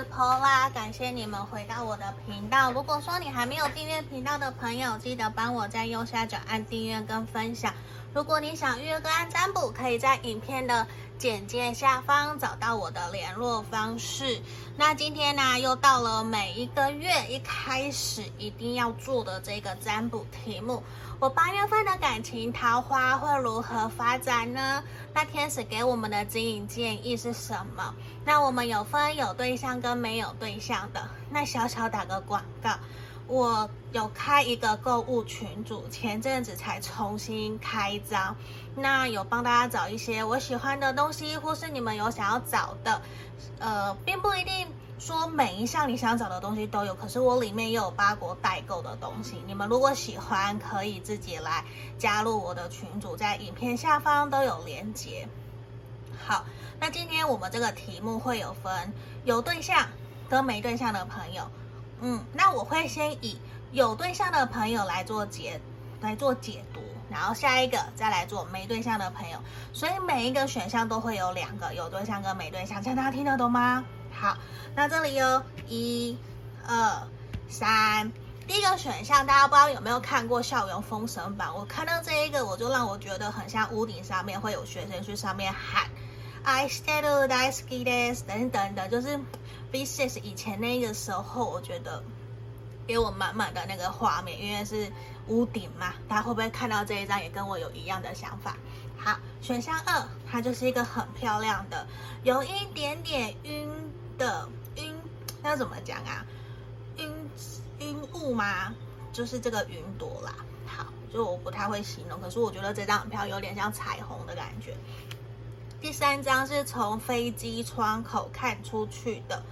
是 Pola，感谢你们回到我的频道。如果说你还没有订阅频道的朋友，记得帮我在右下角按订阅跟分享。如果你想预约个案占卜，可以在影片的简介下方找到我的联络方式。那今天呢，又到了每一个月一开始一定要做的这个占卜题目。我八月份的感情桃花会如何发展呢？那天使给我们的指引建议是什么？那我们有分有对象跟没有对象的。那小小打个广告，我有开一个购物群组，前阵子才重新开张。那有帮大家找一些我喜欢的东西，或是你们有想要找的，呃，并不一定。说每一项你想找的东西都有，可是我里面也有八国代购的东西。你们如果喜欢，可以自己来加入我的群组，在影片下方都有连接。好，那今天我们这个题目会有分有对象跟没对象的朋友。嗯，那我会先以有对象的朋友来做解来做解读，然后下一个再来做没对象的朋友。所以每一个选项都会有两个有对象跟没对象，这样大家听得懂吗？好，那这里有一、二、三。第一个选项，大家不知道有没有看过《校园封神榜》？我看到这一个，我就让我觉得很像屋顶上面会有学生去上面喊 “I stay to die ski days” 等等的，就是 V6 以前那个时候，我觉得给我满满的那个画面，因为是屋顶嘛。大家会不会看到这一张也跟我有一样的想法？好，选项二，它就是一个很漂亮的，有一点点晕。的晕，要怎么讲啊？晕晕雾吗？就是这个云朵啦。好，就我不太会形容，可是我觉得这张很漂，有点像彩虹的感觉。第三张是从飞机窗口看出去的，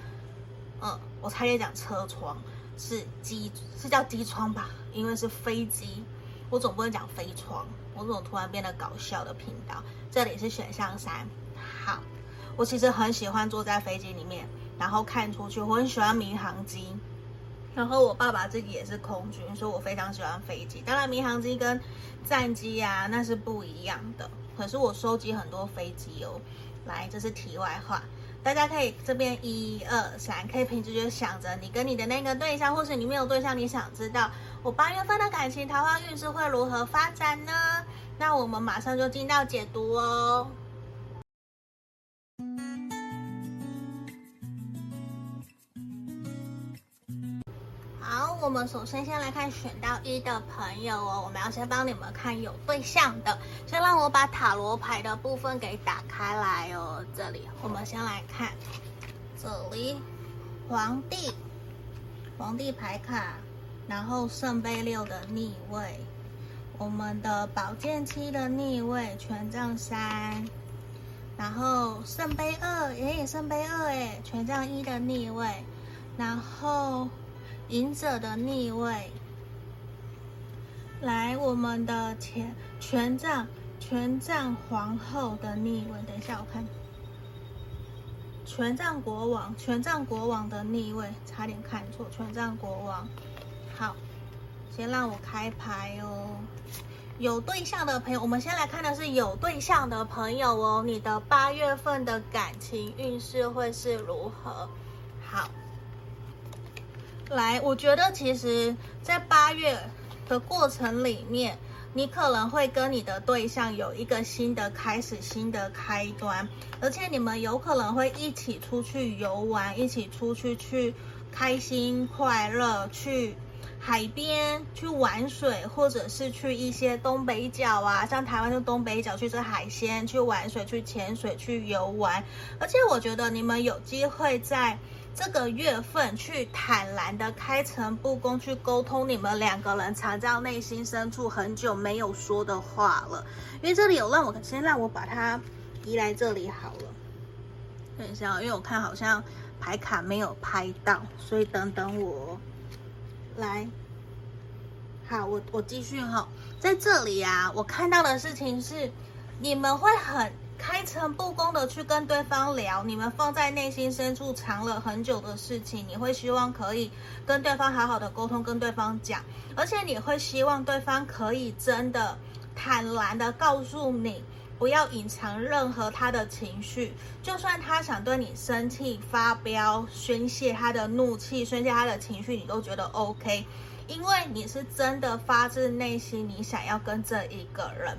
嗯，我差点讲车窗，是机是叫机窗吧？因为是飞机，我总不能讲飞窗，我怎么突然变得搞笑的频道？这里是选项三，好。我其实很喜欢坐在飞机里面，然后看出去。我很喜欢民航机，然后我爸爸自己也是空军，所以我非常喜欢飞机。当然，民航机跟战机啊，那是不一样的。可是我收集很多飞机哦。来，这是题外话，大家可以这边一二三，可以凭直觉想着你跟你的那个对象，或是你没有对象，你想知道我八月份的感情桃花运势会如何发展呢？那我们马上就进到解读哦。我们首先先来看选到一的朋友哦，我们要先帮你们看有对象的，先让我把塔罗牌的部分给打开来哦。这里我们先来看，这里皇帝，皇帝牌卡，然后圣杯六的逆位，我们的宝剑七的逆位，权杖三，然后圣杯二，耶，圣杯二，哎，权杖一的逆位，然后。隐者的逆位，来我们的前权杖权杖皇后的逆位，等一下我看，权杖国王权杖国王的逆位，差点看错，权杖国王。好，先让我开牌哦。有对象的朋友，我们先来看的是有对象的朋友哦，你的八月份的感情运势会是如何？好。来，我觉得其实，在八月的过程里面，你可能会跟你的对象有一个新的开始、新的开端，而且你们有可能会一起出去游玩，一起出去去开心快乐，去海边去玩水，或者是去一些东北角啊，像台湾的东北角去吃海鲜、去玩水、去潜水、去游玩，而且我觉得你们有机会在。这个月份去坦然的开诚布公去沟通你们两个人藏在内心深处很久没有说的话了，因为这里有让我先让我把它移来这里好了。等一下，因为我看好像牌卡没有拍到，所以等等我来。好，我我继续哈，在这里啊，我看到的事情是你们会很。开诚布公的去跟对方聊，你们放在内心深处藏了很久的事情，你会希望可以跟对方好好的沟通，跟对方讲，而且你会希望对方可以真的坦然的告诉你，不要隐藏任何他的情绪，就算他想对你生气、发飙、宣泄他的怒气、宣泄他的情绪，你都觉得 OK，因为你是真的发自内心，你想要跟这一个人。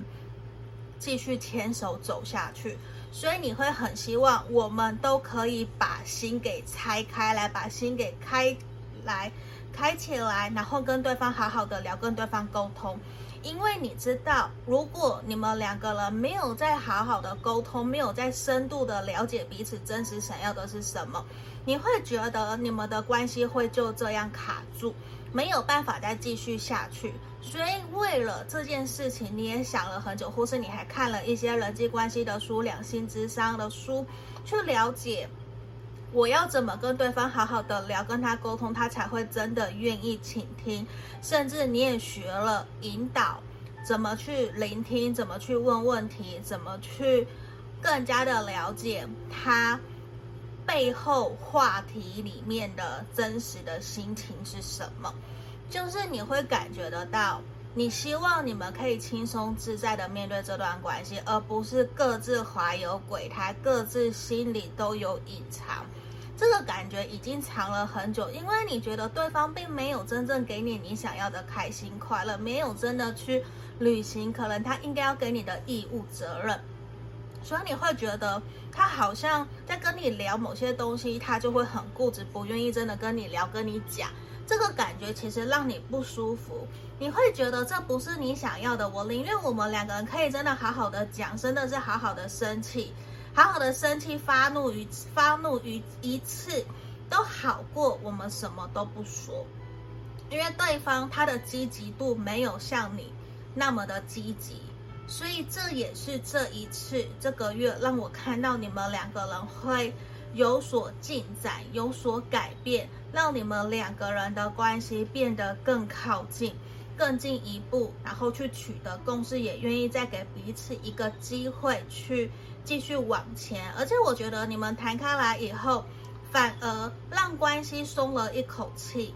继续牵手走下去，所以你会很希望我们都可以把心给拆开来，把心给开来。开起来，然后跟对方好好的聊，跟对方沟通。因为你知道，如果你们两个人没有在好好的沟通，没有在深度的了解彼此真实想要的是什么，你会觉得你们的关系会就这样卡住，没有办法再继续下去。所以为了这件事情，你也想了很久，或是你还看了一些人际关系的书、两性之商的书，去了解。我要怎么跟对方好好的聊，跟他沟通，他才会真的愿意倾听。甚至你也学了引导，怎么去聆听，怎么去问问题，怎么去更加的了解他背后话题里面的真实的心情是什么。就是你会感觉得到，你希望你们可以轻松自在的面对这段关系，而不是各自怀有鬼胎，各自心里都有隐藏。这个感觉已经藏了很久，因为你觉得对方并没有真正给你你想要的开心快乐，没有真的去履行可能他应该要给你的义务责任，所以你会觉得他好像在跟你聊某些东西，他就会很固执，不愿意真的跟你聊，跟你讲。这个感觉其实让你不舒服，你会觉得这不是你想要的。我宁愿我们两个人可以真的好好的讲，真的是好好的生气。好好的生气、发怒于发怒于一次，都好过我们什么都不说，因为对方他的积极度没有像你那么的积极，所以这也是这一次这个月让我看到你们两个人会有所进展、有所改变，让你们两个人的关系变得更靠近、更进一步，然后去取得共识，也愿意再给彼此一个机会去。继续往前，而且我觉得你们谈开来以后，反而让关系松了一口气，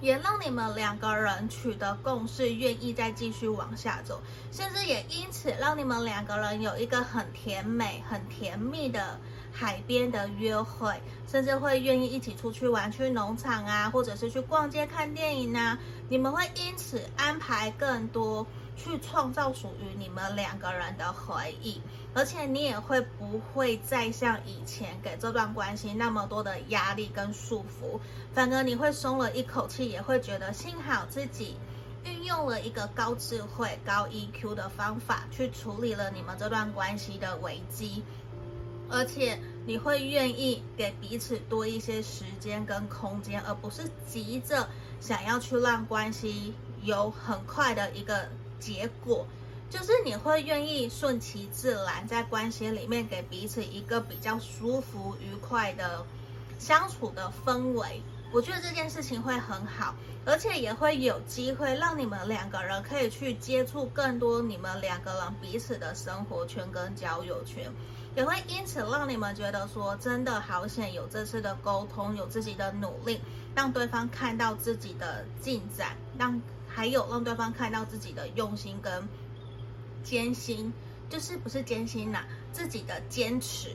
也让你们两个人取得共识，愿意再继续往下走，甚至也因此让你们两个人有一个很甜美、很甜蜜的海边的约会，甚至会愿意一起出去玩，去农场啊，或者是去逛街看电影啊，你们会因此安排更多。去创造属于你们两个人的回忆，而且你也会不会再像以前给这段关系那么多的压力跟束缚，反而你会松了一口气，也会觉得幸好自己运用了一个高智慧、高 EQ 的方法去处理了你们这段关系的危机，而且你会愿意给彼此多一些时间跟空间，而不是急着想要去让关系有很快的一个。结果就是你会愿意顺其自然，在关系里面给彼此一个比较舒服、愉快的相处的氛围。我觉得这件事情会很好，而且也会有机会让你们两个人可以去接触更多你们两个人彼此的生活圈跟交友圈，也会因此让你们觉得说真的好险有这次的沟通，有自己的努力，让对方看到自己的进展，让。还有让对方看到自己的用心跟艰辛，就是不是艰辛呐、啊，自己的坚持。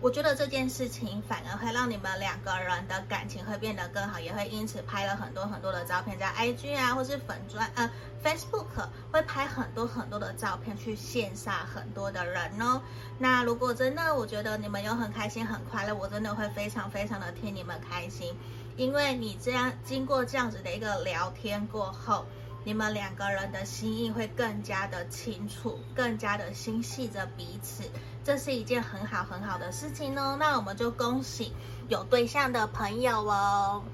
我觉得这件事情反而会让你们两个人的感情会变得更好，也会因此拍了很多很多的照片在 IG 啊，或是粉专呃 Facebook 会拍很多很多的照片去羡煞很多的人哦。那如果真的我觉得你们有很开心很快乐，我真的会非常非常的替你们开心，因为你这样经过这样子的一个聊天过后。你们两个人的心意会更加的清楚，更加的心系着彼此，这是一件很好很好的事情哦。那我们就恭喜有对象的朋友哦。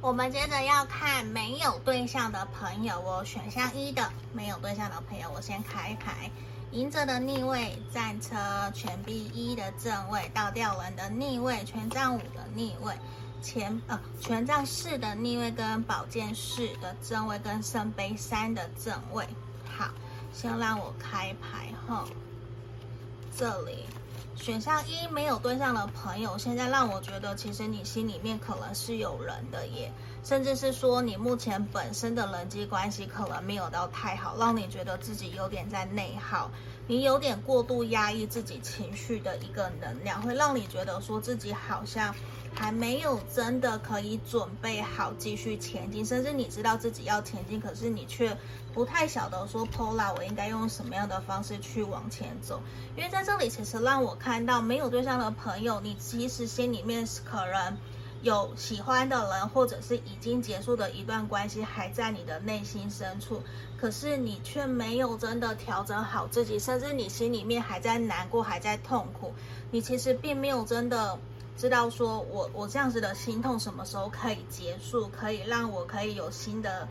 我们接着要看没有对象的朋友哦，选项一的没有对象的朋友，我先开牌：隐者的逆位、战车、权币一的正位、倒吊人的逆位、权杖五的逆位。前呃，权杖四的逆位跟宝剑四的正位跟圣杯三的正位。好，先让我开牌哈。这里选项一没有对象的朋友，现在让我觉得其实你心里面可能是有人的耶，甚至是说你目前本身的人际关系可能没有到太好，让你觉得自己有点在内耗，你有点过度压抑自己情绪的一个能量，会让你觉得说自己好像还没有真的可以准备好继续前进，甚至你知道自己要前进，可是你却不太晓得说，Pola，我应该用什么样的方式去往前走，因为在这里其实让我看到没有对象的朋友，你其实心里面是可能。有喜欢的人，或者是已经结束的一段关系，还在你的内心深处，可是你却没有真的调整好自己，甚至你心里面还在难过，还在痛苦。你其实并没有真的知道，说我我这样子的心痛什么时候可以结束，可以让我可以有新的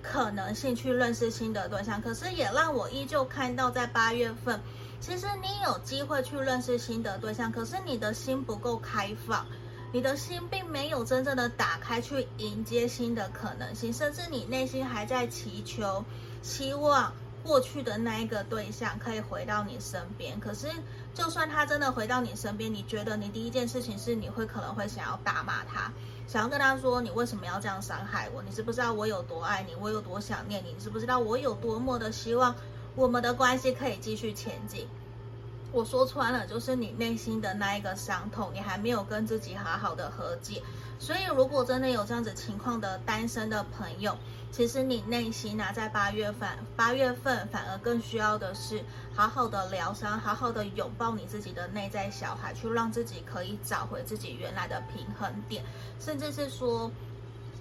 可能性去认识新的对象。可是也让我依旧看到，在八月份，其实你有机会去认识新的对象，可是你的心不够开放。你的心并没有真正的打开去迎接新的可能性，甚至你内心还在祈求，希望过去的那一个对象可以回到你身边。可是，就算他真的回到你身边，你觉得你第一件事情是你会可能会想要大骂他，想要跟他说你为什么要这样伤害我？你知不知道我有多爱你？我有多想念你？你知不知道我有多么的希望我们的关系可以继续前进？我说穿了，就是你内心的那一个伤痛，你还没有跟自己好好的和解。所以，如果真的有这样子情况的单身的朋友，其实你内心啊，在八月份，八月份反而更需要的是好好的疗伤，好好的拥抱你自己的内在小孩，去让自己可以找回自己原来的平衡点，甚至是说。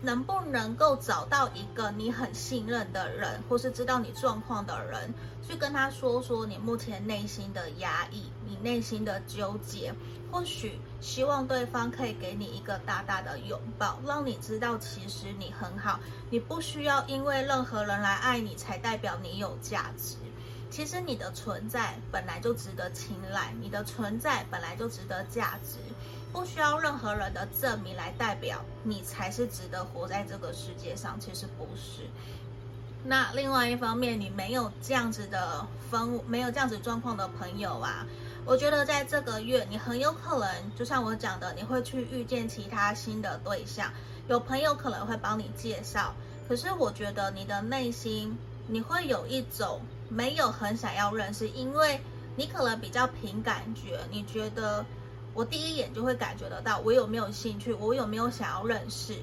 能不能够找到一个你很信任的人，或是知道你状况的人，去跟他说说你目前内心的压抑，你内心的纠结，或许希望对方可以给你一个大大的拥抱，让你知道其实你很好，你不需要因为任何人来爱你才代表你有价值。其实你的存在本来就值得青睐，你的存在本来就值得价值。不需要任何人的证明来代表你才是值得活在这个世界上，其实不是。那另外一方面，你没有这样子的分，没有这样子状况的朋友啊，我觉得在这个月，你很有可能就像我讲的，你会去遇见其他新的对象，有朋友可能会帮你介绍。可是我觉得你的内心，你会有一种没有很想要认识，因为你可能比较凭感觉，你觉得。我第一眼就会感觉得到我有没有兴趣，我有没有想要认识，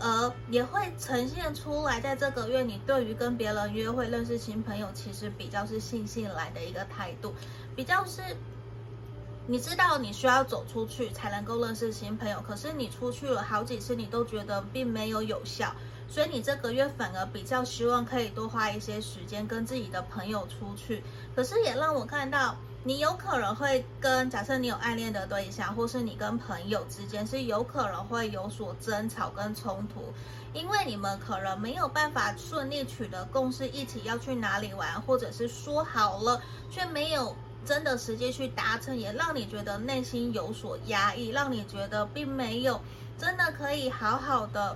而也会呈现出来，在这个月你对于跟别人约会、认识新朋友，其实比较是悻悻来的一个态度，比较是你知道你需要走出去才能够认识新朋友，可是你出去了好几次，你都觉得并没有有效，所以你这个月反而比较希望可以多花一些时间跟自己的朋友出去，可是也让我看到。你有可能会跟假设你有暗恋的对象，或是你跟朋友之间是有可能会有所争吵跟冲突，因为你们可能没有办法顺利取得共识，一起要去哪里玩，或者是说好了却没有真的实际去达成，也让你觉得内心有所压抑，让你觉得并没有真的可以好好的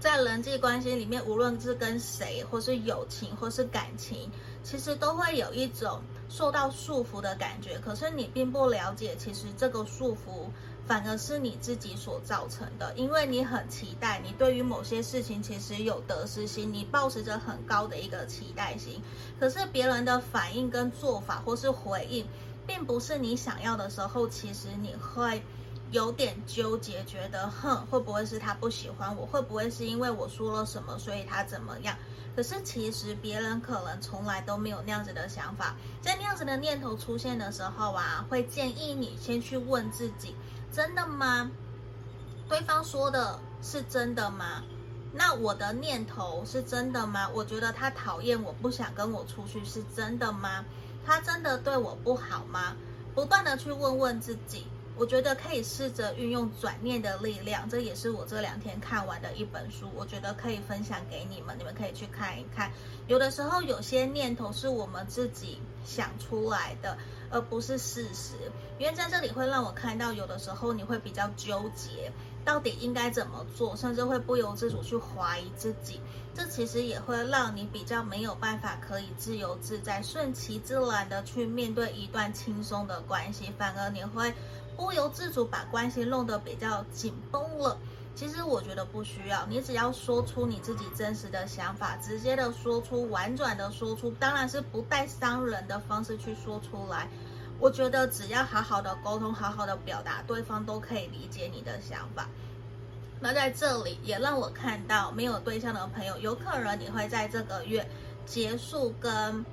在人际关系里面，无论是跟谁，或是友情，或是感情，其实都会有一种。受到束缚的感觉，可是你并不了解，其实这个束缚反而是你自己所造成的，因为你很期待，你对于某些事情其实有得失心，你抱持着很高的一个期待心，可是别人的反应跟做法或是回应，并不是你想要的时候，其实你会有点纠结，觉得哼，会不会是他不喜欢我？会不会是因为我说了什么，所以他怎么样？可是其实别人可能从来都没有那样子的想法，在那样子的念头出现的时候啊，会建议你先去问自己：真的吗？对方说的是真的吗？那我的念头是真的吗？我觉得他讨厌我，不想跟我出去，是真的吗？他真的对我不好吗？不断的去问问自己。我觉得可以试着运用转念的力量，这也是我这两天看完的一本书。我觉得可以分享给你们，你们可以去看一看。有的时候，有些念头是我们自己想出来的，而不是事实。因为在这里会让我看到，有的时候你会比较纠结，到底应该怎么做，甚至会不由自主去怀疑自己。这其实也会让你比较没有办法可以自由自在、顺其自然的去面对一段轻松的关系，反而你会。不由自主把关系弄得比较紧绷了，其实我觉得不需要，你只要说出你自己真实的想法，直接的说出，婉转的说出，当然是不带伤人的方式去说出来。我觉得只要好好的沟通，好好的表达，对方都可以理解你的想法。那在这里也让我看到，没有对象的朋友，有可能你会在这个月结束跟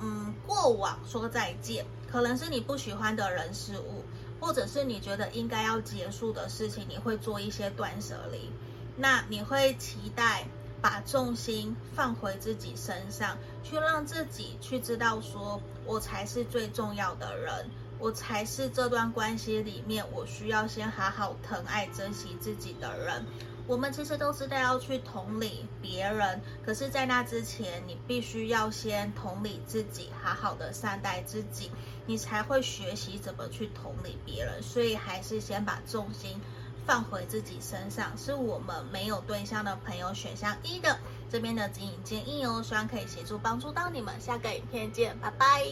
嗯过往说再见，可能是你不喜欢的人事物。或者是你觉得应该要结束的事情，你会做一些断舍离。那你会期待把重心放回自己身上，去让自己去知道说，我才是最重要的人，我才是这段关系里面我需要先好好疼爱、珍惜自己的人。我们其实都知道要去同理别人，可是，在那之前，你必须要先同理自己，好好的善待自己，你才会学习怎么去同理别人。所以，还是先把重心放回自己身上。是我们没有对象的朋友选项一的这边的指引建议哦，希望可以协助帮助到你们。下个影片见，拜拜。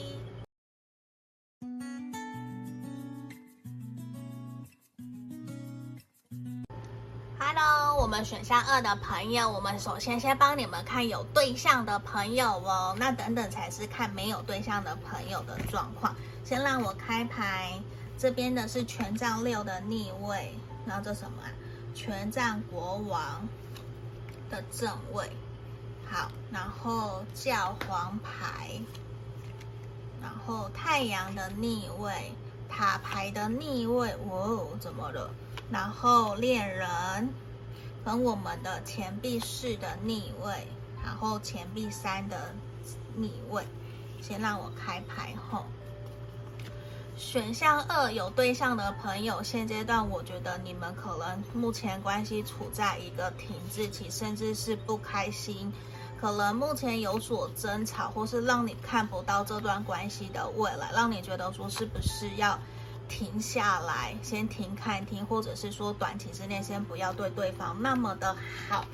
Hello，我们选项二的朋友，我们首先先帮你们看有对象的朋友哦，那等等才是看没有对象的朋友的状况。先让我开牌，这边的是权杖六的逆位，然后这什么啊？权杖国王的正位，好，然后教皇牌，然后太阳的逆位，塔牌的逆位，哦，怎么了？然后恋人。跟我们的钱币四的逆位，然后钱币三的逆位，先让我开牌后。选项二有对象的朋友，现阶段我觉得你们可能目前关系处在一个停滞期，甚至是不开心，可能目前有所争吵，或是让你看不到这段关系的未来，让你觉得说是不是要。停下来，先停看停，或者是说短期之内先不要对对方那么的好。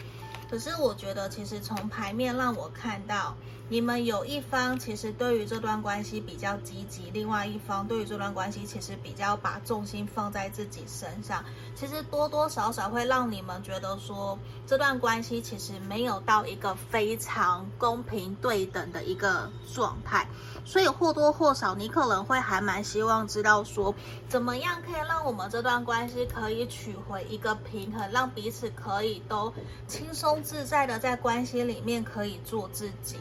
可是我觉得，其实从牌面让我看到，你们有一方其实对于这段关系比较积极，另外一方对于这段关系其实比较把重心放在自己身上。其实多多少少会让你们觉得说，这段关系其实没有到一个非常公平对等的一个状态。所以或多或少，你可能会还蛮希望知道说，怎么样可以让我们这段关系可以取回一个平衡，让彼此可以都轻松。自在的在关系里面可以做自己，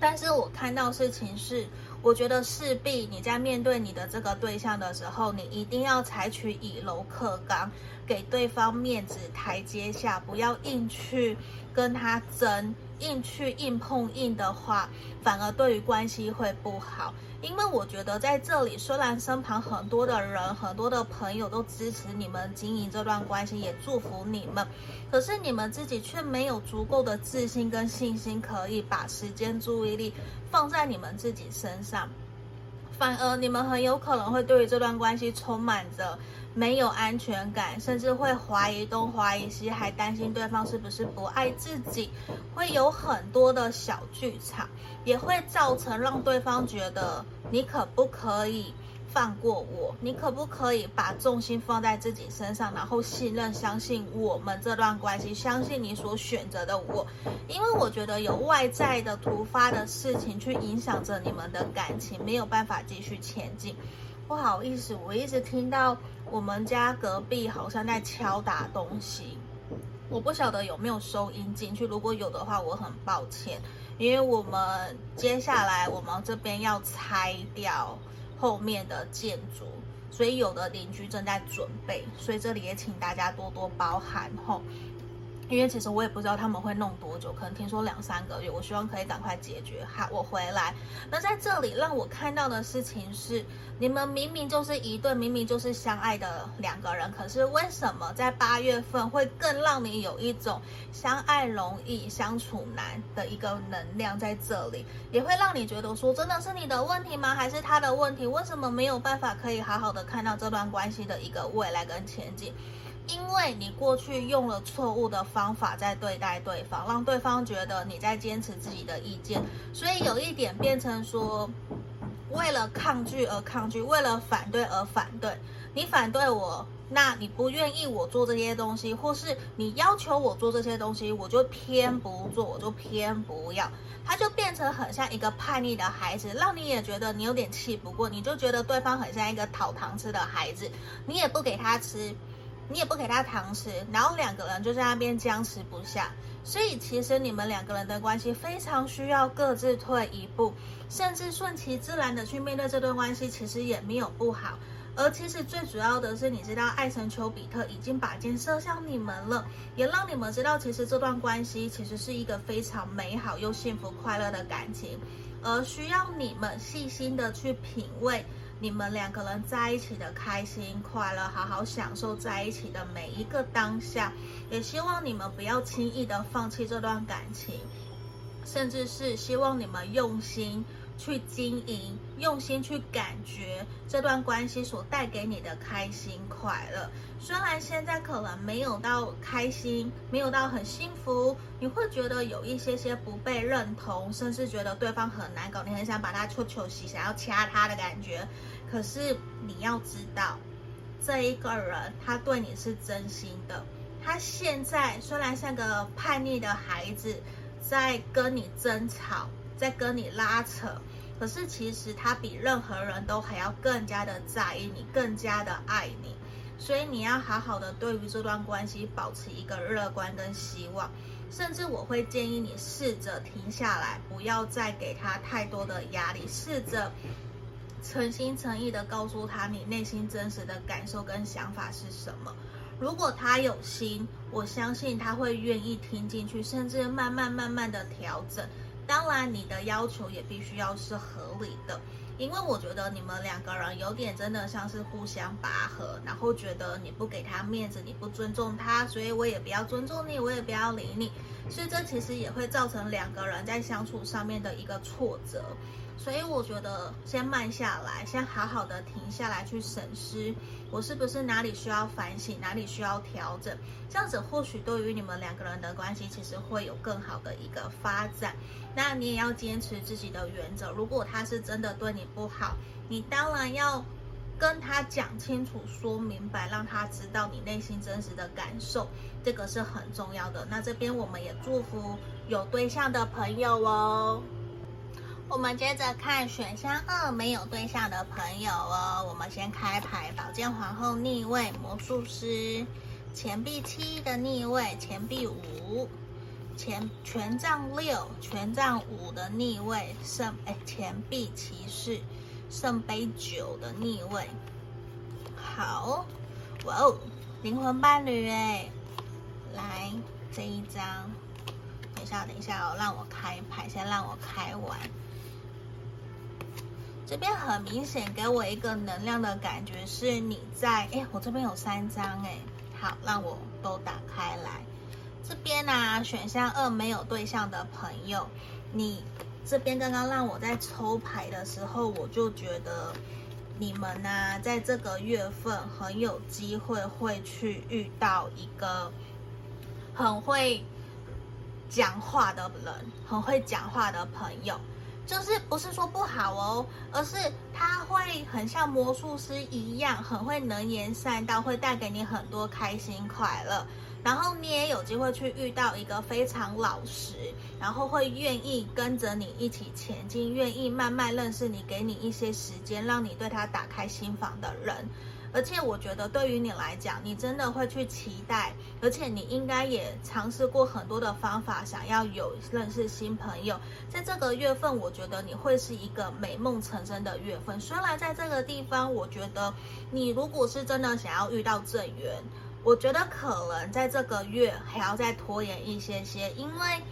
但是我看到事情是，我觉得势必你在面对你的这个对象的时候，你一定要采取以柔克刚，给对方面子台阶下，不要硬去跟他争。硬去硬碰硬的话，反而对于关系会不好。因为我觉得在这里，虽然身旁很多的人、很多的朋友都支持你们经营这段关系，也祝福你们，可是你们自己却没有足够的自信跟信心，可以把时间、注意力放在你们自己身上。反而你们很有可能会对于这段关系充满着没有安全感，甚至会怀疑东怀疑西，还担心对方是不是不爱自己，会有很多的小剧场，也会造成让对方觉得你可不可以放过我？你可不可以把重心放在自己身上，然后信任、相信我们这段关系，相信你所选择的我？因为我觉得有外在的突发的事情去影响着你们的感情，没有办法继续前进。不好意思，我一直听到我们家隔壁好像在敲打东西，我不晓得有没有收音进去。如果有的话，我很抱歉，因为我们接下来我们这边要拆掉。后面的建筑，所以有的邻居正在准备，所以这里也请大家多多包涵吼。因为其实我也不知道他们会弄多久，可能听说两三个月，我希望可以赶快解决。好，我回来。那在这里让我看到的事情是，你们明明就是一对，明明就是相爱的两个人，可是为什么在八月份会更让你有一种相爱容易相处难的一个能量在这里，也会让你觉得说，真的是你的问题吗？还是他的问题？为什么没有办法可以好好的看到这段关系的一个未来跟前景？因为你过去用了错误的方法在对待对方，让对方觉得你在坚持自己的意见，所以有一点变成说，为了抗拒而抗拒，为了反对而反对。你反对我那你不愿意我做这些东西，或是你要求我做这些东西，我就偏不做，我就偏不要。他就变成很像一个叛逆的孩子，让你也觉得你有点气不过，你就觉得对方很像一个讨糖吃的孩子，你也不给他吃，你也不给他糖吃，然后两个人就在那边僵持不下。所以其实你们两个人的关系非常需要各自退一步，甚至顺其自然的去面对这段关系，其实也没有不好。而其实最主要的是，你知道爱神丘比特已经把箭射向你们了，也让你们知道，其实这段关系其实是一个非常美好又幸福快乐的感情，而需要你们细心的去品味你们两个人在一起的开心快乐，好好享受在一起的每一个当下。也希望你们不要轻易的放弃这段感情，甚至是希望你们用心。去经营，用心去感觉这段关系所带给你的开心快乐。虽然现在可能没有到开心，没有到很幸福，你会觉得有一些些不被认同，甚至觉得对方很难搞，你很想把他戳球洗，想要掐他的感觉。可是你要知道，这一个人他对你是真心的。他现在虽然像个叛逆的孩子，在跟你争吵。在跟你拉扯，可是其实他比任何人都还要更加的在意你，更加的爱你，所以你要好好的对于这段关系保持一个乐观跟希望，甚至我会建议你试着停下来，不要再给他太多的压力，试着诚心诚意的告诉他你内心真实的感受跟想法是什么。如果他有心，我相信他会愿意听进去，甚至慢慢慢慢的调整。当然，你的要求也必须要是合理的，因为我觉得你们两个人有点真的像是互相拔河，然后觉得你不给他面子，你不尊重他，所以我也不要尊重你，我也不要理你，所以这其实也会造成两个人在相处上面的一个挫折。所以我觉得先慢下来，先好好的停下来去审视，我是不是哪里需要反省，哪里需要调整，这样子或许对于你们两个人的关系，其实会有更好的一个发展。那你也要坚持自己的原则，如果他是真的对你不好，你当然要跟他讲清楚、说明白，让他知道你内心真实的感受，这个是很重要的。那这边我们也祝福有对象的朋友哦。我们接着看选项二，没有对象的朋友哦。我们先开牌，宝剑皇后逆位，魔术师，钱币七的逆位，钱币五，钱权杖六，权杖五的逆位，圣哎钱币骑士，圣杯九的逆位。好，哇哦，灵魂伴侣哎，来这一张，等一下等一下哦，让我开牌，先让我开完。这边很明显给我一个能量的感觉，是你在哎，我这边有三张哎，好，让我都打开来。这边呢、啊，选项二没有对象的朋友，你这边刚刚让我在抽牌的时候，我就觉得你们呢、在这个月份很有机会会去遇到一个很会讲话的人，很会讲话的朋友。就是不是说不好哦，而是他会很像魔术师一样，很会能言善道，会带给你很多开心快乐。然后你也有机会去遇到一个非常老实，然后会愿意跟着你一起前进，愿意慢慢认识你，给你一些时间，让你对他打开心房的人。而且我觉得，对于你来讲，你真的会去期待，而且你应该也尝试过很多的方法，想要有认识新朋友。在这个月份，我觉得你会是一个美梦成真的月份。虽然在这个地方，我觉得你如果是真的想要遇到正缘，我觉得可能在这个月还要再拖延一些些，因为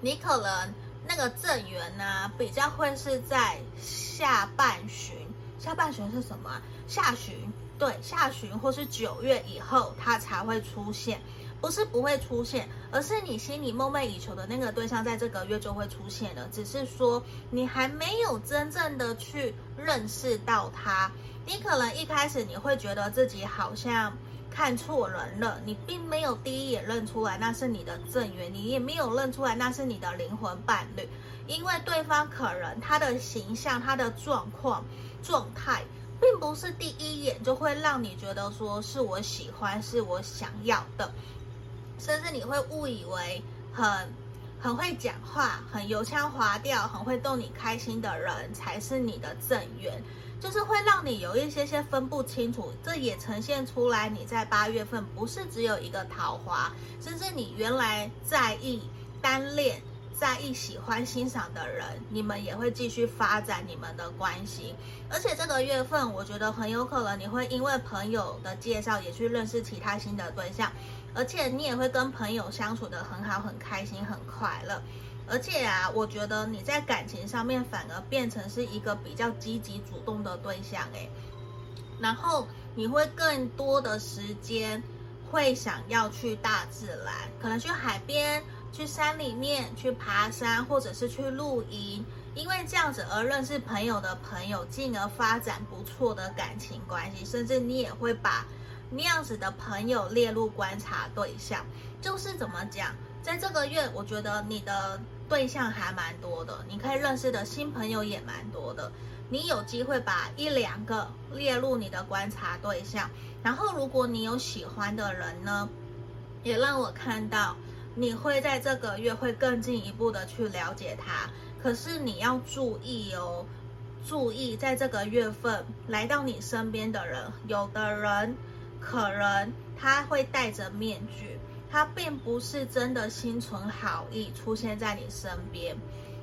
你可能那个正缘呢，比较会是在下半旬。下半旬是什么啊？下旬，对，下旬或是九月以后，它才会出现。不是不会出现，而是你心里梦寐以求的那个对象，在这个月就会出现了。只是说你还没有真正的去认识到他。你可能一开始你会觉得自己好像看错人了，你并没有第一眼认出来那是你的正缘，你也没有认出来那是你的灵魂伴侣，因为对方可能他的形象、他的状况。状态并不是第一眼就会让你觉得说是我喜欢，是我想要的，甚至你会误以为很很会讲话、很油腔滑调、很会逗你开心的人才是你的正缘，就是会让你有一些些分不清楚。这也呈现出来你在八月份不是只有一个桃花，甚至你原来在意单恋。在意、喜欢、欣赏的人，你们也会继续发展你们的关系。而且这个月份，我觉得很有可能你会因为朋友的介绍，也去认识其他新的对象。而且你也会跟朋友相处得很好、很开心、很快乐。而且啊，我觉得你在感情上面反而变成是一个比较积极主动的对象诶。然后你会更多的时间会想要去大自然，可能去海边。去山里面去爬山，或者是去露营，因为这样子而认识朋友的朋友，进而发展不错的感情关系，甚至你也会把那样子的朋友列入观察对象。就是怎么讲，在这个月，我觉得你的对象还蛮多的，你可以认识的新朋友也蛮多的。你有机会把一两个列入你的观察对象，然后如果你有喜欢的人呢，也让我看到。你会在这个月会更进一步的去了解他，可是你要注意哦，注意在这个月份来到你身边的人，有的人可能他会戴着面具，他并不是真的心存好意出现在你身边，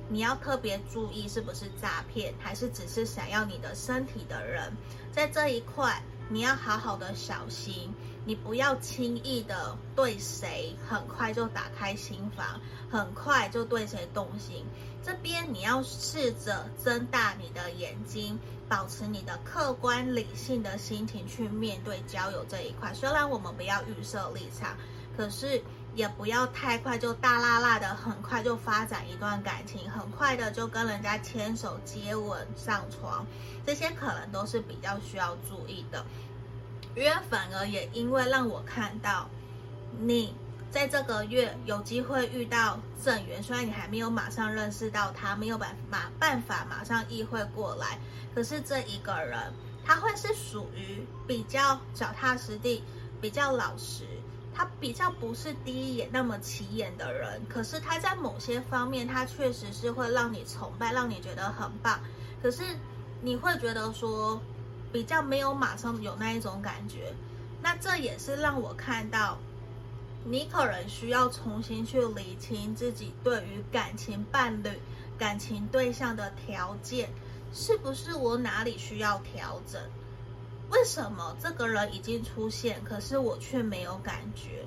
你要特别注意是不是诈骗，还是只是想要你的身体的人，在这一块。你要好好的小心，你不要轻易的对谁很快就打开心房，很快就对谁动心。这边你要试着睁大你的眼睛，保持你的客观理性的心情去面对交友这一块。虽然我们不要预设立场，可是。也不要太快就大剌剌的，很快就发展一段感情，很快的就跟人家牵手、接吻、上床，这些可能都是比较需要注意的。因为反而也因为让我看到你在这个月有机会遇到正缘，虽然你还没有马上认识到他，没有办法办法马上意会过来，可是这一个人他会是属于比较脚踏实地、比较老实。他比较不是第一眼那么起眼的人，可是他在某些方面，他确实是会让你崇拜，让你觉得很棒。可是你会觉得说，比较没有马上有那一种感觉。那这也是让我看到，你可能需要重新去理清自己对于感情伴侣、感情对象的条件，是不是我哪里需要调整？为什么这个人已经出现，可是我却没有感觉？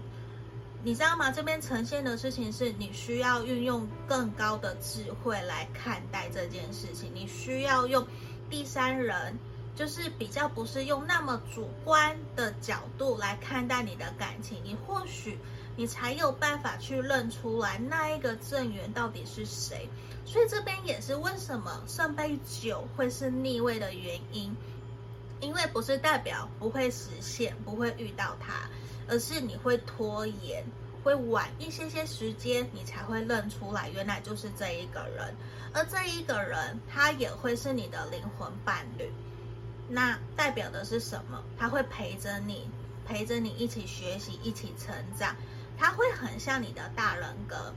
你知道吗？这边呈现的事情是你需要运用更高的智慧来看待这件事情。你需要用第三人，就是比较不是用那么主观的角度来看待你的感情。你或许你才有办法去认出来那一个正缘到底是谁。所以这边也是为什么圣杯九会是逆位的原因。因为不是代表不会实现，不会遇到他，而是你会拖延，会晚一些些时间，你才会认出来，原来就是这一个人。而这一个人，他也会是你的灵魂伴侣。那代表的是什么？他会陪着你，陪着你一起学习，一起成长。他会很像你的大人格，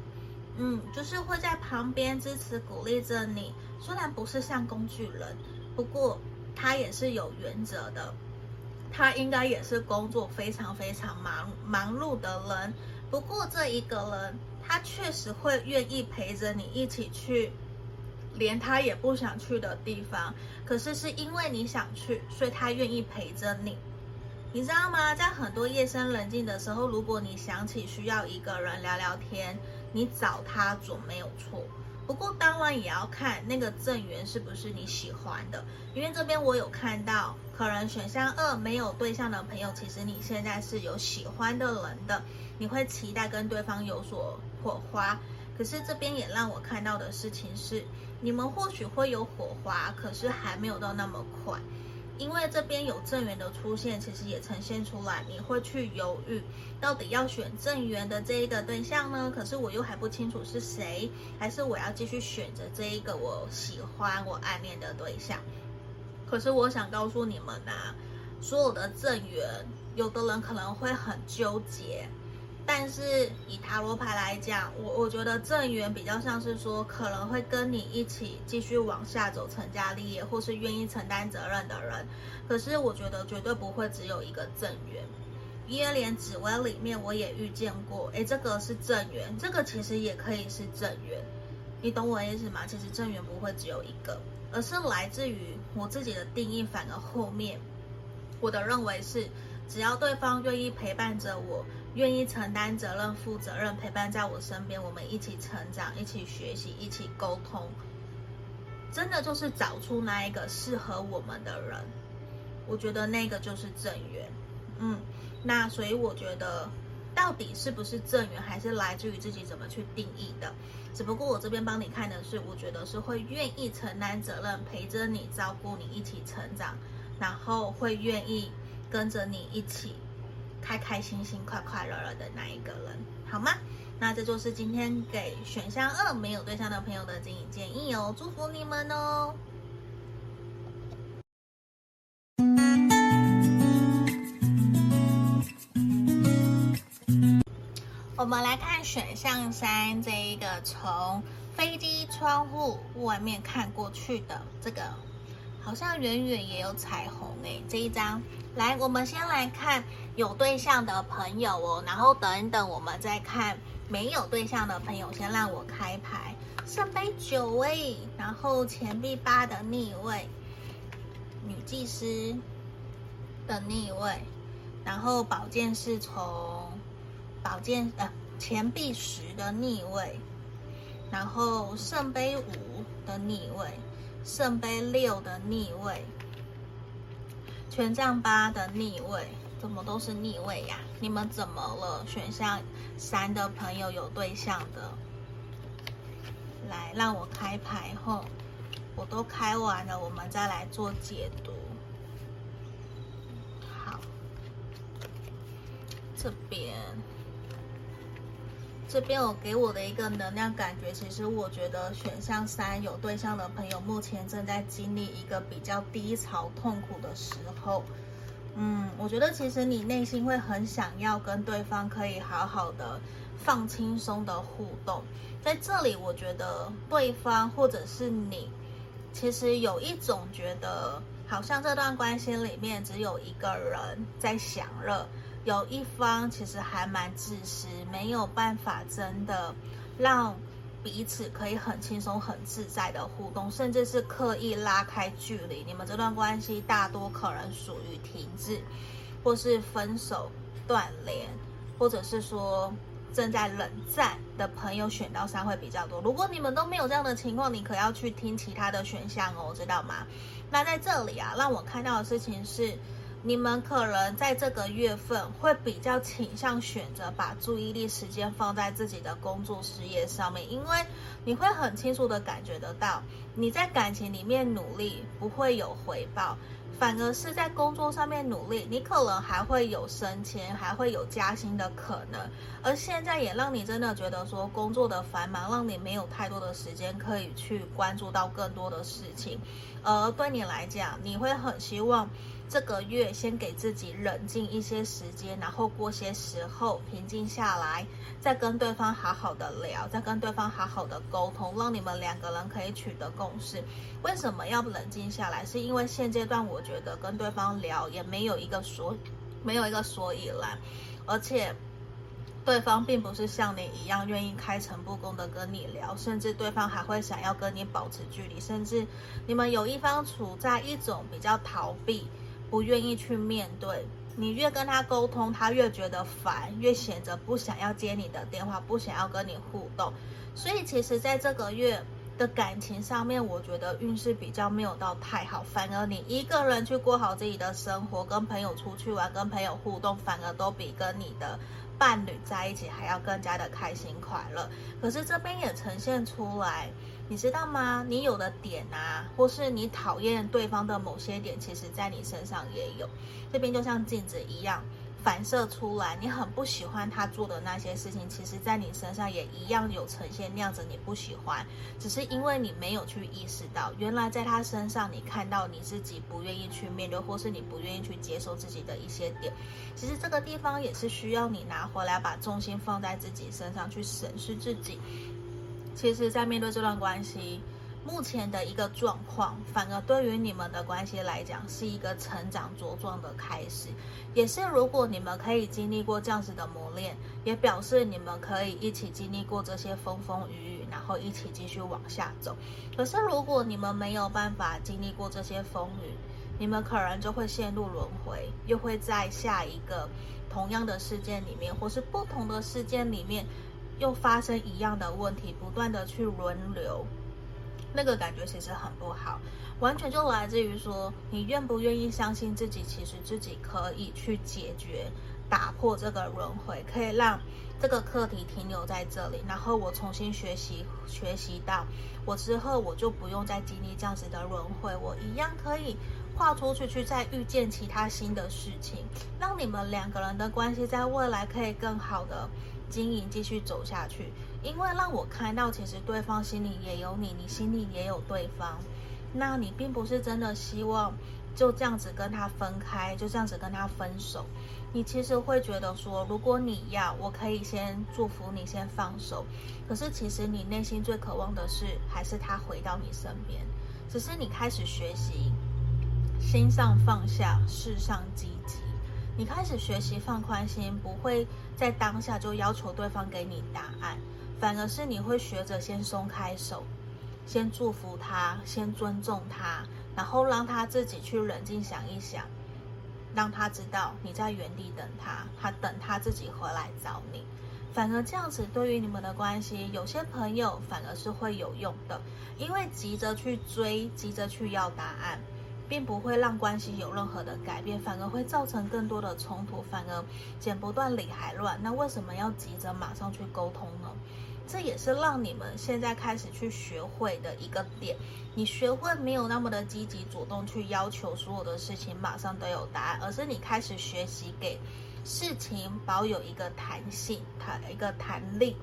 嗯，就是会在旁边支持、鼓励着你。虽然不是像工具人，不过。他也是有原则的，他应该也是工作非常非常忙忙碌的人。不过这一个人，他确实会愿意陪着你一起去，连他也不想去的地方。可是是因为你想去，所以他愿意陪着你。你知道吗？在很多夜深人静的时候，如果你想起需要一个人聊聊天，你找他总没有错。不过当然也要看那个正缘是不是你喜欢的，因为这边我有看到，可能选项二没有对象的朋友，其实你现在是有喜欢的人的，你会期待跟对方有所火花。可是这边也让我看到的事情是，你们或许会有火花，可是还没有到那么快。因为这边有正缘的出现，其实也呈现出来，你会去犹豫，到底要选正缘的这一个对象呢？可是我又还不清楚是谁，还是我要继续选择这一个我喜欢、我暗恋的对象？可是我想告诉你们呐、啊，所有的正缘，有的人可能会很纠结。但是以塔罗牌来讲，我我觉得正缘比较像是说，可能会跟你一起继续往下走，成家立业，或是愿意承担责任的人。可是我觉得绝对不会只有一个正缘，因为连紫微里面我也遇见过，哎，这个是正缘，这个其实也可以是正缘。你懂我意思吗？其实正缘不会只有一个，而是来自于我自己的定义。反而后面我的认为是，只要对方愿意陪伴着我。愿意承担责任、负责任，陪伴在我身边，我们一起成长，一起学习，一起沟通，真的就是找出那一个适合我们的人。我觉得那个就是正缘。嗯，那所以我觉得，到底是不是正缘，还是来自于自己怎么去定义的。只不过我这边帮你看的是，我觉得是会愿意承担责任，陪着你，照顾你，一起成长，然后会愿意跟着你一起。开开心心、快快乐乐的那一个人，好吗？那这就是今天给选项二没有对象的朋友的建议建议哦，祝福你们哦。我们来看选项三这一个从飞机窗户外面看过去的这个。好像远远也有彩虹诶，这一张，来，我们先来看有对象的朋友哦，然后等一等，我们再看没有对象的朋友。先让我开牌，圣杯九位，然后钱币八的逆位，女祭司的逆位，然后宝剑侍从，宝剑呃钱币十的逆位，然后圣杯五的逆位。圣杯六的逆位，权杖八的逆位，怎么都是逆位呀？你们怎么了？选项三的朋友有对象的，来让我开牌后，我都开完了，我们再来做解读。好，这边。这边我给我的一个能量感觉，其实我觉得选项三有对象的朋友，目前正在经历一个比较低潮、痛苦的时候。嗯，我觉得其实你内心会很想要跟对方可以好好的放轻松的互动。在这里，我觉得对方或者是你，其实有一种觉得，好像这段关系里面只有一个人在享乐。有一方其实还蛮自私，没有办法真的让彼此可以很轻松、很自在的互动，甚至是刻意拉开距离。你们这段关系大多可能属于停滞，或是分手、断联，或者是说正在冷战的朋友选到三会比较多。如果你们都没有这样的情况，你可要去听其他的选项哦，知道吗？那在这里啊，让我看到的事情是。你们可能在这个月份会比较倾向选择把注意力时间放在自己的工作事业上面，因为你会很清楚的感觉得到，你在感情里面努力不会有回报，反而是在工作上面努力，你可能还会有升迁，还会有加薪的可能。而现在也让你真的觉得说工作的繁忙，让你没有太多的时间可以去关注到更多的事情，而对你来讲，你会很希望。这个月先给自己冷静一些时间，然后过些时候平静下来，再跟对方好好的聊，再跟对方好好的沟通，让你们两个人可以取得共识。为什么要冷静下来？是因为现阶段我觉得跟对方聊也没有一个所，没有一个所以然，而且对方并不是像你一样愿意开诚布公的跟你聊，甚至对方还会想要跟你保持距离，甚至你们有一方处在一种比较逃避。不愿意去面对，你越跟他沟通，他越觉得烦，越显得不想要接你的电话，不想要跟你互动。所以其实，在这个月的感情上面，我觉得运势比较没有到太好，反而你一个人去过好自己的生活，跟朋友出去玩，跟朋友互动，反而都比跟你的伴侣在一起还要更加的开心快乐。可是这边也呈现出来。你知道吗？你有的点啊，或是你讨厌对方的某些点，其实在你身上也有。这边就像镜子一样，反射出来，你很不喜欢他做的那些事情，其实在你身上也一样有呈现那样子你不喜欢，只是因为你没有去意识到，原来在他身上你看到你自己不愿意去面对，或是你不愿意去接受自己的一些点，其实这个地方也是需要你拿回来，把重心放在自己身上去审视自己。其实，在面对这段关系。目前的一个状况，反而对于你们的关系来讲，是一个成长茁壮的开始。也是如果你们可以经历过这样子的磨练，也表示你们可以一起经历过这些风风雨雨，然后一起继续往下走。可是如果你们没有办法经历过这些风雨，你们可能就会陷入轮回，又会在下一个同样的事件里面，或是不同的事件里面，又发生一样的问题，不断的去轮流。那个感觉其实很不好，完全就来自于说，你愿不愿意相信自己，其实自己可以去解决、打破这个轮回，可以让这个课题停留在这里，然后我重新学习，学习到我之后，我就不用再经历这样子的轮回，我一样可以跨出去，去再遇见其他新的事情，让你们两个人的关系在未来可以更好的。经营继续走下去，因为让我看到，其实对方心里也有你，你心里也有对方。那你并不是真的希望就这样子跟他分开，就这样子跟他分手。你其实会觉得说，如果你要，我可以先祝福你，先放手。可是其实你内心最渴望的是，还是他回到你身边。只是你开始学习，心上放下，事上积极。你开始学习放宽心，不会在当下就要求对方给你答案，反而是你会学着先松开手，先祝福他，先尊重他，然后让他自己去冷静想一想，让他知道你在原地等他，他等他自己回来找你。反而这样子对于你们的关系，有些朋友反而是会有用的，因为急着去追，急着去要答案。并不会让关系有任何的改变，反而会造成更多的冲突，反而剪不断理还乱。那为什么要急着马上去沟通呢？这也是让你们现在开始去学会的一个点。你学会没有那么的积极主动去要求所有的事情马上都有答案，而是你开始学习给事情保有一个弹性，弹一个弹力，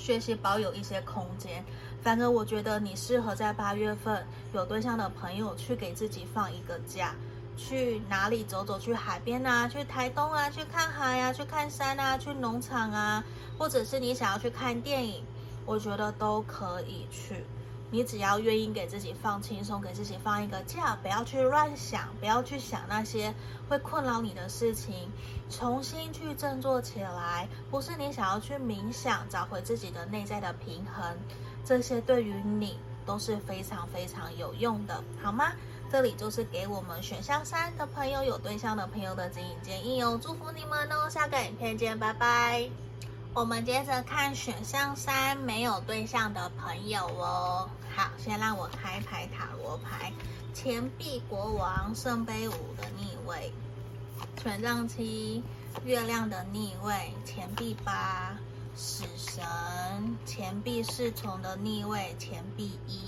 学习保有一些空间。反正我觉得你适合在八月份有对象的朋友去给自己放一个假，去哪里走走，去海边啊，去台东啊，去看海啊，去看山啊，去农场啊，或者是你想要去看电影，我觉得都可以去。你只要愿意给自己放轻松，给自己放一个假，不要去乱想，不要去想那些会困扰你的事情，重新去振作起来。不是你想要去冥想，找回自己的内在的平衡。这些对于你都是非常非常有用的，好吗？这里就是给我们选项三的朋友，有对象的朋友的指引建议哦，祝福你们哦！下个影片见，拜拜。我们接着看选项三没有对象的朋友哦。好，先让我开牌塔罗牌，钱币国王、圣杯五的逆位，权杖七、月亮的逆位，钱币八。死神，钱币侍从的逆位，钱币一。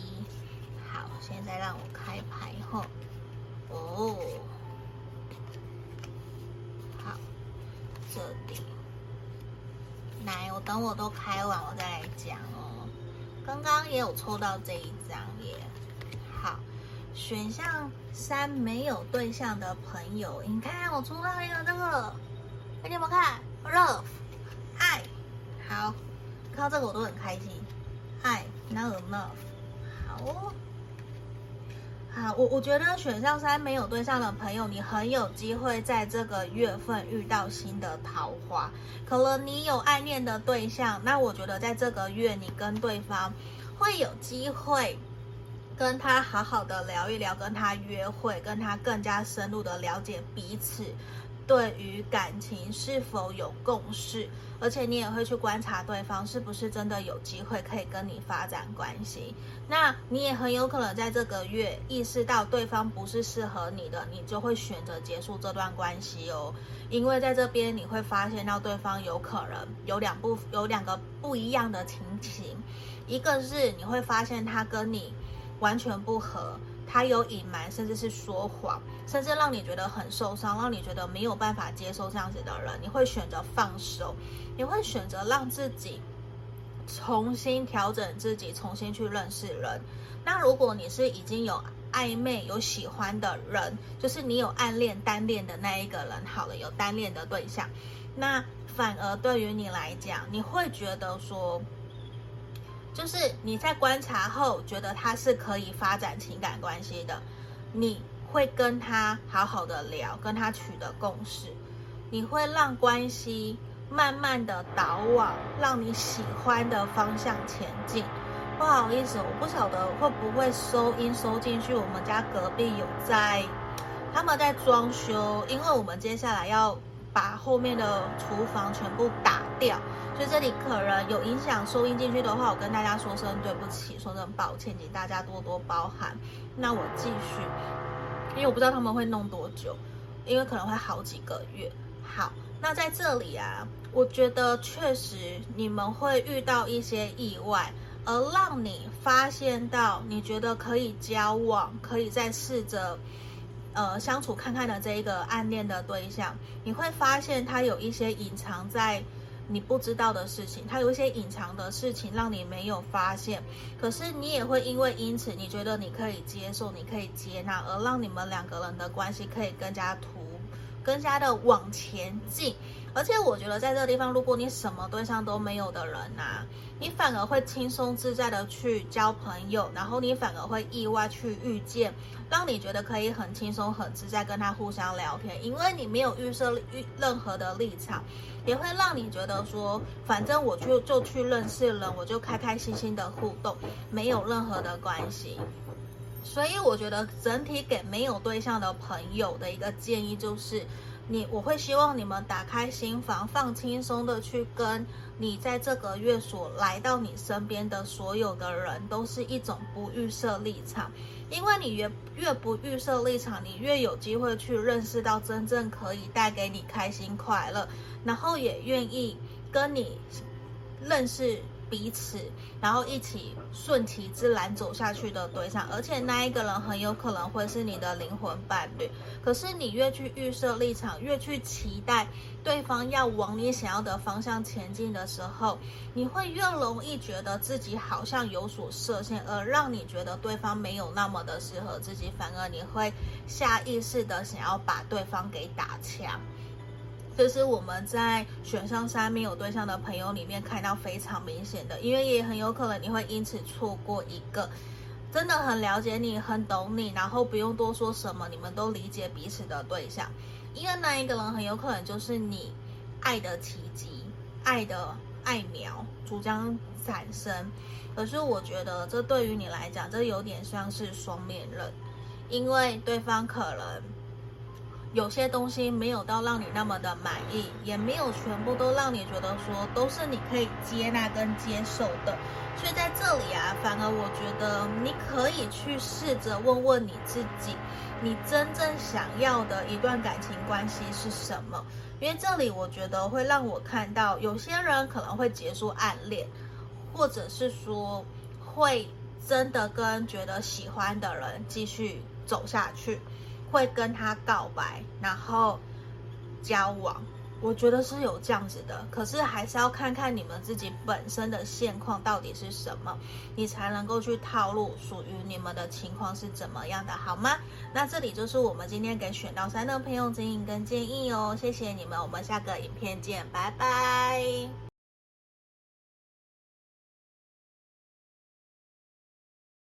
好，现在让我开牌后，哦，好，这里，来，我等我都开完，我再来讲哦。刚刚也有抽到这一张耶。好，选项三没有对象的朋友，你看我抽到一个这个，给你们看，love，爱。好，看到这个我都很开心。爱，not enough。好哦，啊，我我觉得选项三没有对象的朋友，你很有机会在这个月份遇到新的桃花。可能你有暗恋的对象，那我觉得在这个月你跟对方会有机会跟他好好的聊一聊，跟他约会，跟他更加深入的了解彼此。对于感情是否有共识，而且你也会去观察对方是不是真的有机会可以跟你发展关系。那你也很有可能在这个月意识到对方不是适合你的，你就会选择结束这段关系哦。因为在这边你会发现到对方有可能有两部有两个不一样的情形，一个是你会发现他跟你完全不合。他有隐瞒，甚至是说谎，甚至让你觉得很受伤，让你觉得没有办法接受这样子的人，你会选择放手，你会选择让自己重新调整自己，重新去认识人。那如果你是已经有暧昧、有喜欢的人，就是你有暗恋、单恋的那一个人，好了，有单恋的对象，那反而对于你来讲，你会觉得说。就是你在观察后觉得他是可以发展情感关系的，你会跟他好好的聊，跟他取得共识，你会让关系慢慢的导往让你喜欢的方向前进。不好意思，我不晓得会不会收音收进去。我们家隔壁有在，他们在装修，因为我们接下来要把后面的厨房全部打掉。所以这里可能有影响收音进去的话，我跟大家说声对不起，说声抱歉，请大家多多包涵。那我继续，因为我不知道他们会弄多久，因为可能会好几个月。好，那在这里啊，我觉得确实你们会遇到一些意外，而让你发现到你觉得可以交往，可以再试着呃相处看看的这一个暗恋的对象，你会发现他有一些隐藏在。你不知道的事情，他有一些隐藏的事情让你没有发现，可是你也会因为因此，你觉得你可以接受，你可以接纳，而让你们两个人的关系可以更加突，更加的往前进。而且我觉得在这个地方，如果你什么对象都没有的人呐、啊，你反而会轻松自在的去交朋友，然后你反而会意外去遇见，让你觉得可以很轻松很自在跟他互相聊天，因为你没有预设预任何的立场，也会让你觉得说，反正我就就去认识人，我就开开心心的互动，没有任何的关系。所以我觉得整体给没有对象的朋友的一个建议就是。你我会希望你们打开心房，放轻松的去跟你在这个月所来到你身边的所有的人，都是一种不预设立场，因为你越越不预设立场，你越有机会去认识到真正可以带给你开心快乐，然后也愿意跟你认识。彼此，然后一起顺其自然走下去的对象，而且那一个人很有可能会是你的灵魂伴侣。可是你越去预设立场，越去期待对方要往你想要的方向前进的时候，你会越容易觉得自己好像有所设限，而让你觉得对方没有那么的适合自己，反而你会下意识的想要把对方给打枪。这是我们在选上三没有对象的朋友里面看到非常明显的，因为也很有可能你会因此错过一个真的很了解你、很懂你，然后不用多说什么，你们都理解彼此的对象。因为那一个人很有可能就是你爱的奇迹、爱的爱苗即将产生。可是我觉得这对于你来讲，这有点像是双面刃，因为对方可能。有些东西没有到让你那么的满意，也没有全部都让你觉得说都是你可以接纳跟接受的，所以在这里啊，反而我觉得你可以去试着问问你自己，你真正想要的一段感情关系是什么？因为这里我觉得会让我看到有些人可能会结束暗恋，或者是说会真的跟觉得喜欢的人继续走下去。会跟他告白，然后交往，我觉得是有这样子的。可是还是要看看你们自己本身的现况到底是什么，你才能够去套路属于你们的情况是怎么样的，好吗？那这里就是我们今天给选到三的朋友指引跟建议哦。谢谢你们，我们下个影片见，拜拜。